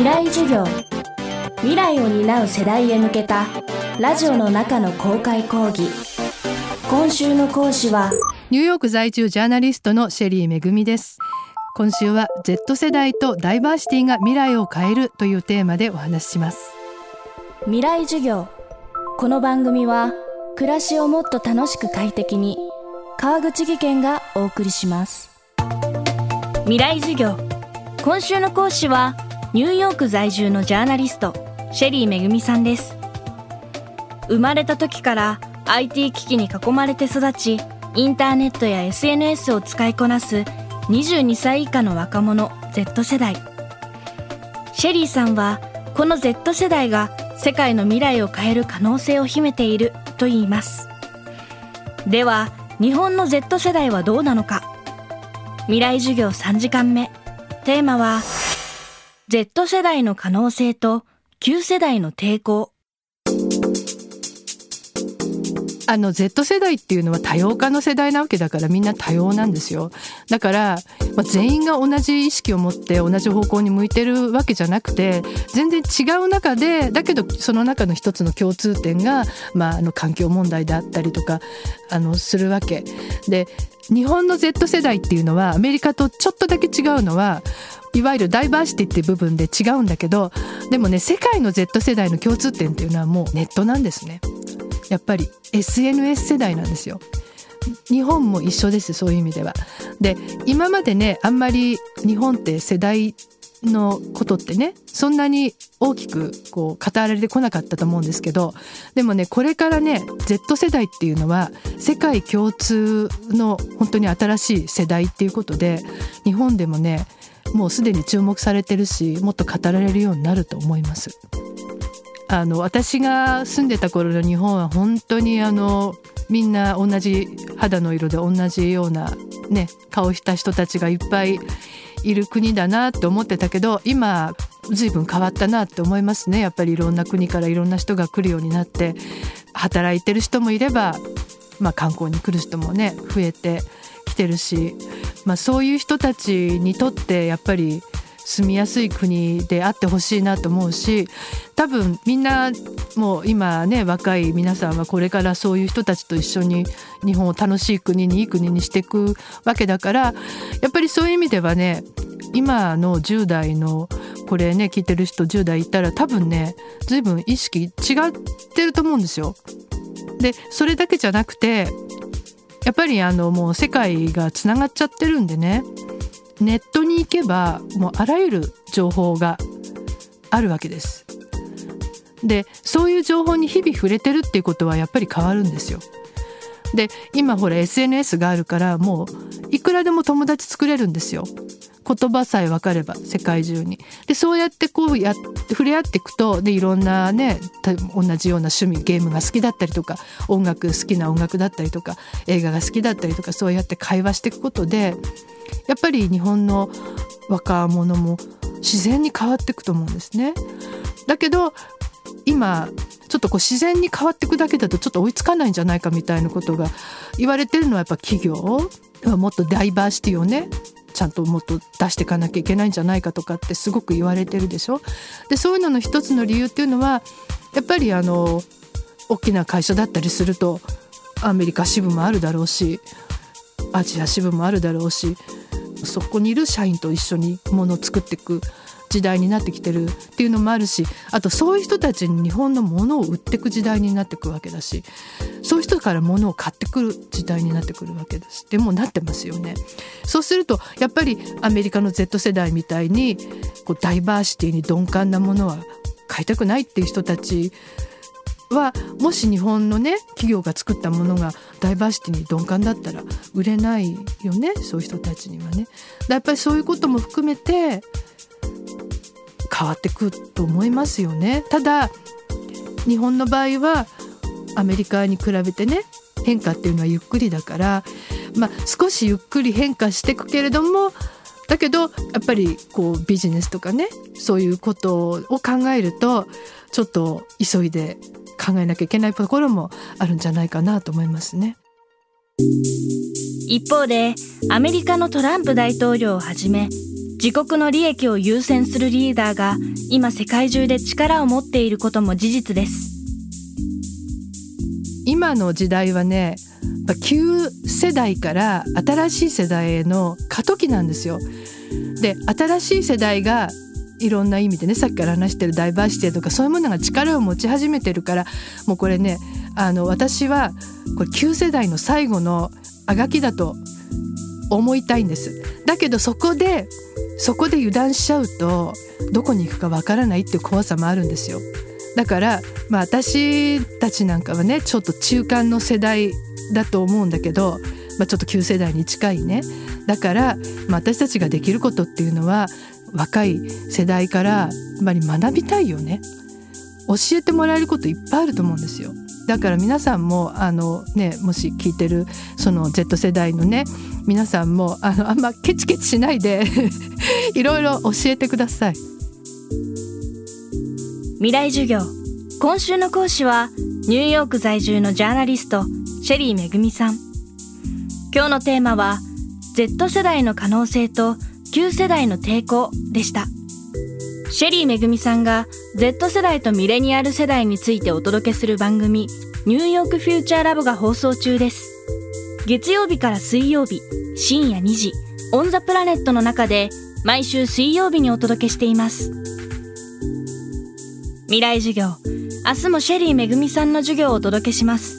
未来授業。未来を担う世代へ向けたラジオの中の公開講義。今週の講師はニューヨーク在住ジャーナリストのシェリーめぐみです。今週は Z 世代とダイバーシティが未来を変えるというテーマでお話しします。未来授業。この番組は暮らしをもっと楽しく快適に川口義賢がお送りします。未来授業。今週の講師はニューヨーク在住のジャーナリストシェリーめぐみさんです。生まれた時から IT 機器に囲まれて育ちインターネットや SNS を使いこなす22歳以下の若者 Z 世代。シェリーさんはこの Z 世代が世界の未来を変える可能性を秘めていると言います。では日本の Z 世代はどうなのか。未来授業3時間目。テーマは Z 世代の可能性と旧世代の抵抗。あの Z 世代っていうのは多様化の世代なわけだからみんな多様なんですよだから、まあ、全員が同じ意識を持って同じ方向に向いてるわけじゃなくて全然違う中でだけどその中の一つの共通点が、まあ、あの環境問題であったりとかあのするわけで日本の Z 世代っていうのはアメリカとちょっとだけ違うのはいわゆるダイバーシティっていう部分で違うんだけどでもね世界の Z 世代の共通点っていうのはもうネットなんですね。やっぱり SNS 世代なんですよ。日本も一緒ですそういう意味では。で今までねあんまり日本って世代のことってねそんなに大きくこう語られてこなかったと思うんですけどでもねこれからね Z 世代っていうのは世界共通の本当に新しい世代っていうことで日本でもねもうすでに注目されてるしもっと語られるようになると思います。あの私が住んでた頃の日本は本当にあのみんな同じ肌の色で同じようなね顔した人たちがいっぱいいる国だなって思ってたけど今随分変わったなって思いますね。やっぱりいろんな国からいろんな人が来るようになって働いてる人もいれば、まあ、観光に来る人もね増えてきてるし、まあ、そういう人たちにとってやっぱり住みやすい国であってほしいなと思うし多分みんなもう今ね若い皆さんはこれからそういう人たちと一緒に日本を楽しい国にいい国にしていくわけだからやっぱりそういう意味ではね今の10代のこれね聞いてる人10代いたら多分ね随分意識違ってると思うんですよ。でそれだけじゃなくてやっぱりあのもう世界がつながっちゃってるんでねネットに行けばもうあらゆる情報があるわけです。でそういう情報に日々触れてるっていうことはやっぱり変わるんですよ。で今ほら SNS があるからもういくらでも友達作れるんですよ。言葉さえ分かれば世界中に。でそうやってこうや触れ合っていくとでいろんなね同じような趣味ゲームが好きだったりとか音楽好きな音楽だったりとか映画が好きだったりとかそうやって会話していくことでやっぱり日本の若者も自然に変わっていくと思うんですね。だけど今ちょっとこう自然に変わっていくだけだとちょっと追いつかないんじゃないかみたいなことが言われてるのはやっぱ企業はもっとダイバーシティをねちゃんともっと出していかなきゃいけないんじゃないかとかってすごく言われてるでしょ。でそういうのの一つの理由っていうのはやっぱりあの大きな会社だったりするとアメリカ支部もあるだろうしアジア支部もあるだろうしそこにいる社員と一緒にものを作っていく時代になってきてるっていうのもあるしあとそういう人たちに日本のものを売っていく時代になっていくわけだしそういう人からものを買ってくる時代になってくるわけですでもなってますよね。そうするとやっぱりアメリカの Z 世代みたいにこうダイバーシティに鈍感なものは買いたくないっていう人たちはもし日本のね企業が作ったものがダイバーシティに鈍感だったら売れないよねそういう人たちにはね。やっぱりそういうことも含めて変わってくと思いますよね。ただ日本の場合はアメリカに比べてね変化っていうのはゆっくりだから、まあ、少しゆっくり変化していくけれどもだけどやっぱりこうビジネスとかねそういうことを考えるとちょっと急いで考えなきゃいけないところもあるんじゃないかなと思いますね。一方でアメリカのトランプ大統領をはじめ自国の利益を優先するリーダーが今世界中で力を持っていることも事実です今の時代はね旧世代から新しい世代への過渡期なんですよ。で新しい世代がいろんな意味でねさっきから話してるダイバーシティとかそういうものが力を持ち始めてるからもうこれねあの私はこれ旧世代の最後のあがきだと思いたいんです。だけどそこでそこで油断しちゃうとどこに行くかわからないっていう怖さもあるんですよ。だから、まあ、私たちなんかはねちょっと中間の世代だと思うんだけど、まあ、ちょっと旧世代に近いねだから、まあ、私たちができることっていうのは若い世代からやっぱり学びたいよね。教えてもらえることいっぱいあると思うんですよ。だから皆さんもあの、ね、もし聞いてるその Z 世代のね皆さんもあのあんまケチケチしないで いろいろ教えてください。未来授業。今週の講師はニューヨーク在住のジャーナリストシェリーめぐみさん。今日のテーマは Z 世代の可能性と旧世代の抵抗でした。シェリーめぐみさんが Z 世代とミレニアル世代についてお届けする番組ニューヨークフューチャーラボが放送中です。月曜日から水曜日深夜2時オンザプラネットの中で毎週水曜日にお届けしています。未来授業明日もシェリーめぐみさんの授業をお届けします。